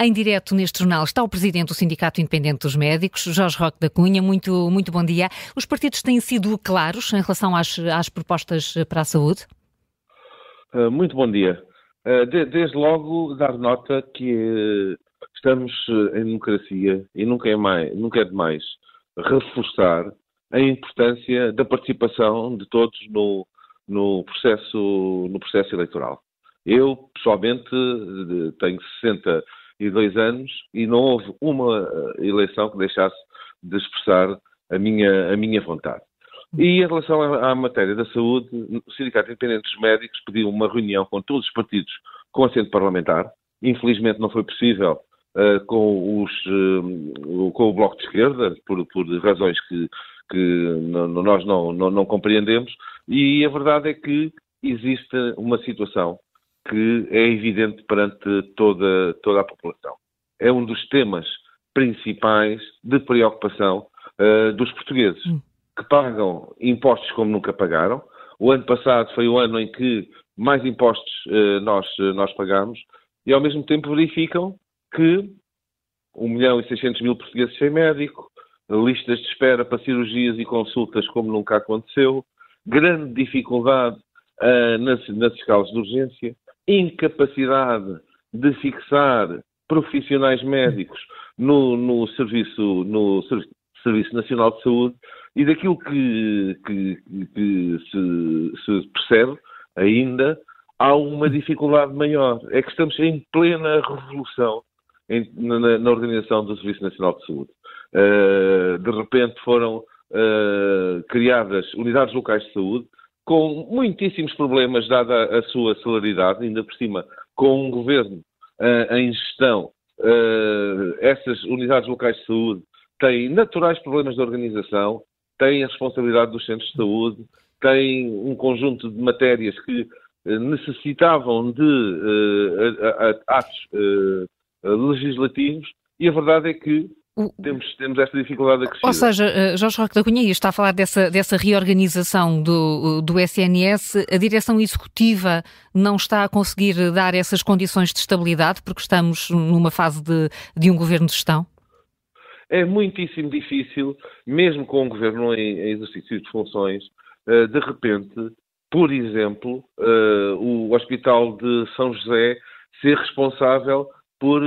Em direto neste jornal está o presidente do Sindicato Independente dos Médicos, Jorge Roque da Cunha. Muito, muito bom dia. Os partidos têm sido claros em relação às, às propostas para a saúde? Uh, muito bom dia. De, desde logo, dar nota que uh, estamos em democracia e nunca é, mais, nunca é demais reforçar a importância da participação de todos no, no, processo, no processo eleitoral. Eu, pessoalmente, tenho 60 e dois anos e não houve uma eh, eleição que deixasse de expressar a minha, a minha vontade. E em relação à, matéria da saúde, o Sindicato Independente dos Médicos pediu uma reunião com todos os partidos com assento parlamentar. Infelizmente não foi possível uh, com, os, uh, com o Bloco de Esquerda, por, por razões que, que nós não, não, não compreendemos. E a verdade é que existe uma situação que é evidente perante toda, toda a população. É um dos temas principais de preocupação uh, dos portugueses, hum. que pagam impostos como nunca pagaram. O ano passado foi o ano em que mais impostos uh, nós, uh, nós pagamos e, ao mesmo tempo, verificam que 1 milhão e 600 mil portugueses sem médico, listas de espera para cirurgias e consultas como nunca aconteceu, grande dificuldade nas, nas escalas de urgência, incapacidade de fixar profissionais médicos no, no, serviço, no Serviço Nacional de Saúde e daquilo que, que, que se, se, percebe ainda há uma dificuldade maior. É que estamos em plena revolução em, na, na, organização do Serviço Nacional de Saúde. Uh, de repente foram uh, criadas unidades locais de saúde com muitíssimos problemas, dada a sua celeridade, ainda por cima, com um governo uh, em gestão, uh, essas unidades locais de saúde têm naturais problemas de organização, têm a responsabilidade dos centros de saúde, têm um conjunto de matérias que uh, necessitavam de atos legislativos e a verdade é que temos, temos esta dificuldade acrescida. Ou seja, eh, Jorge Roque da Cunha está a falar dessa, dessa reorganização do, do SNS, a direção executiva não está a conseguir dar essas condições de estabilidade porque estamos numa fase de, de um governo de gestão? É muitíssimo difícil, mesmo com um governo em, em exercício de funções, eh, de repente, por exemplo, eh, o Hospital de São José ser responsável por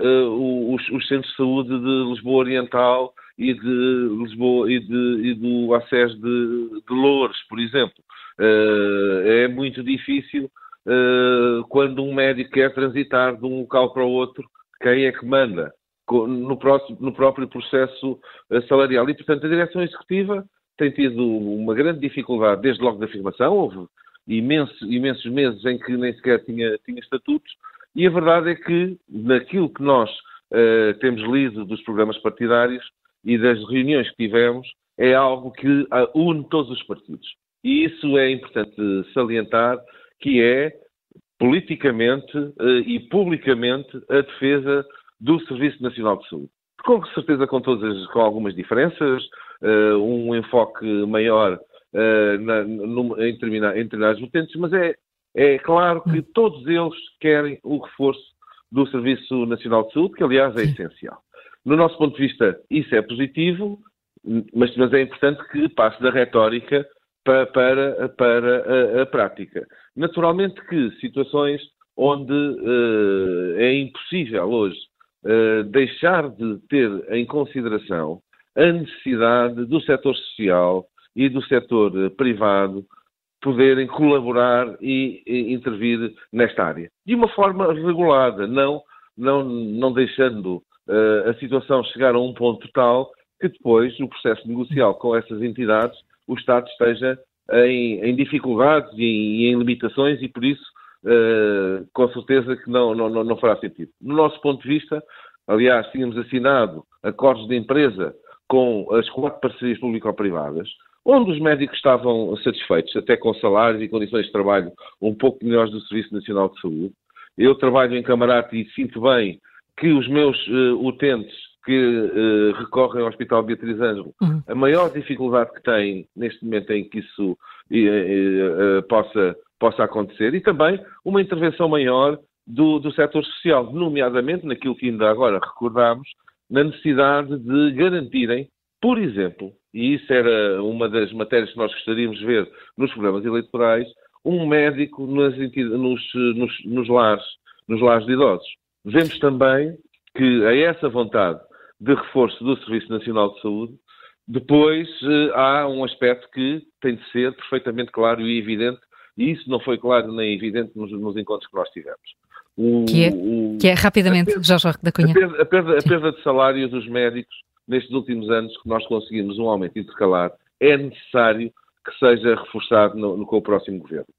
uh, os, os, centros de saúde de Lisboa Oriental e de Lisboa e, de, e do acesso de, de Loures, por exemplo. Uh, é muito difícil uh, quando um médico quer transitar de um local para o outro, quem é que manda no, próximo, no próprio processo salarial. E, portanto, a direção executiva tem tido uma grande dificuldade desde logo da afirmação, houve imensos, imensos meses em que nem sequer tinha, tinha estatutos, e a verdade é que, naquilo que nós uh, temos lido dos programas partidários e das reuniões que tivemos, é algo que uh, une todos os partidos. E isso é importante salientar, que é politicamente uh, e publicamente a defesa do Serviço Nacional de Saúde. Com certeza com todas com algumas diferenças, um enfoque maior na, no, em, determinados, vertentes, mas é é claro que todos eles querem o reforço do Serviço Nacional de Saúde, que aliás é essencial. No nosso ponto de vista, isso é positivo, mas, mas é importante que passe da retórica para, para, para a, a, prática. Naturalmente que situações onde uh, é impossível hoje uh, deixar de ter em consideração a necessidade do setor social e do setor uh, privado poderem colaborar e, e, intervir nesta área. De uma forma regulada, não, não, não deixando uh, a situação chegar a um ponto tal que depois o processo negocial com essas entidades o Estado esteja em, em dificuldades e em, em, limitações e por isso uh, com certeza que não, não, não fará sentido. No nosso ponto de vista, aliás, tínhamos assinado acordos de empresa com as quatro parcerias público-privadas, onde os médicos estavam satisfeitos, até com salários e condições de trabalho um pouco melhores do Serviço Nacional de Saúde. Eu trabalho em camarate e sinto bem que os meus uh, utentes que uh, recorrem ao Hospital Beatriz Ângelo, uhum. a maior dificuldade que têm neste momento em que isso uh, possa, possa acontecer e também uma intervenção maior do, do setor social, nomeadamente naquilo que ainda agora recordámos, na necessidade de garantirem, por exemplo, e isso era uma das matérias que nós gostaríamos de ver nos programas eleitorais, um médico nas, nos, nos, nos, lares, nos lares de idosos. Vemos também que a essa vontade de reforço do Serviço Nacional de Saúde, depois eh, há um aspecto que tem de ser perfeitamente claro e evidente, e isso não foi claro nem evidente nos, nos encontros que nós tivemos. O, que, é, o, que é rapidamente, perda, Jorge da Cunha. A perda, a, perda, a perda, de salário dos médicos nestes últimos anos que nós conseguimos um aumento intercalar é necessário que seja reforçado no, no, com o próximo governo.